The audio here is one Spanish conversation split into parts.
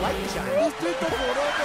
Light Giant.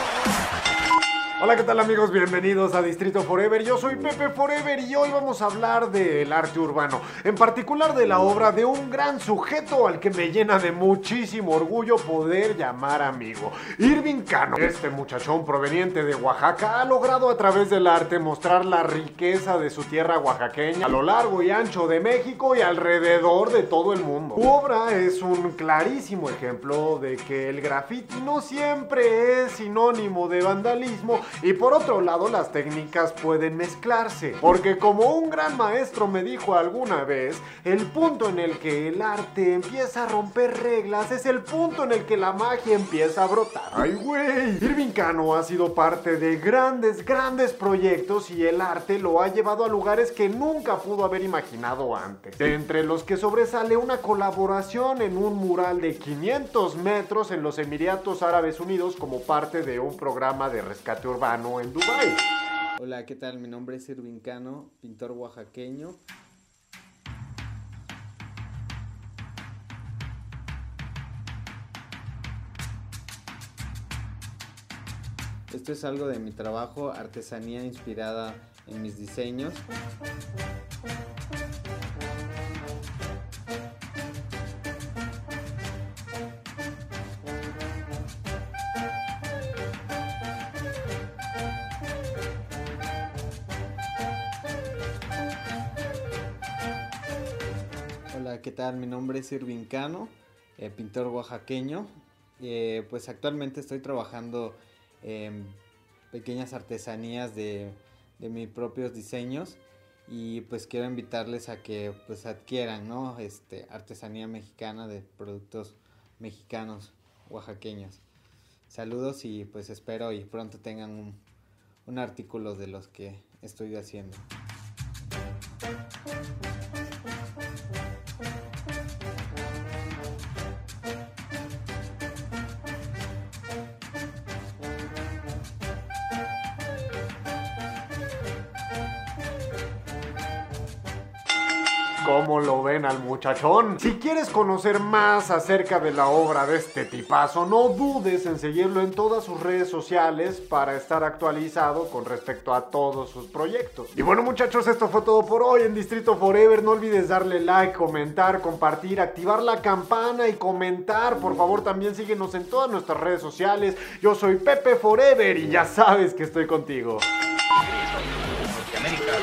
Hola, ¿qué tal amigos? Bienvenidos a Distrito Forever. Yo soy Pepe Forever y hoy vamos a hablar del arte urbano, en particular de la obra de un gran sujeto al que me llena de muchísimo orgullo poder llamar amigo, Irving Cano. Este muchachón proveniente de Oaxaca ha logrado a través del arte mostrar la riqueza de su tierra oaxaqueña a lo largo y ancho de México y alrededor de todo el mundo. Su obra es un clarísimo ejemplo de que el graffiti no siempre es sinónimo de vandalismo y por otro lado, las técnicas pueden mezclarse. Porque como un gran maestro me dijo alguna vez, el punto en el que el arte empieza a romper reglas es el punto en el que la magia empieza a brotar. ¡Ay, güey! Irving Cano ha sido parte de grandes, grandes proyectos y el arte lo ha llevado a lugares que nunca pudo haber imaginado antes. Entre los que sobresale una colaboración en un mural de 500 metros en los Emiratos Árabes Unidos como parte de un programa de rescate urbano en Dubai. Hola, ¿qué tal? Mi nombre es Irving Cano, pintor oaxaqueño. Esto es algo de mi trabajo, artesanía inspirada en mis diseños. ¿Qué tal? Mi nombre es Irving Cano, eh, pintor oaxaqueño. Eh, pues actualmente estoy trabajando en pequeñas artesanías de, de, mis propios diseños y pues quiero invitarles a que pues adquieran, ¿no? Este, artesanía mexicana de productos mexicanos oaxaqueños. Saludos y pues espero y pronto tengan un, un artículo de los que estoy haciendo. ¿Cómo lo ven al muchachón? Si quieres conocer más acerca de la obra de este tipazo, no dudes en seguirlo en todas sus redes sociales para estar actualizado con respecto a todos sus proyectos. Y bueno muchachos, esto fue todo por hoy en Distrito Forever. No olvides darle like, comentar, compartir, activar la campana y comentar. Por favor también síguenos en todas nuestras redes sociales. Yo soy Pepe Forever y ya sabes que estoy contigo. Norteamérica.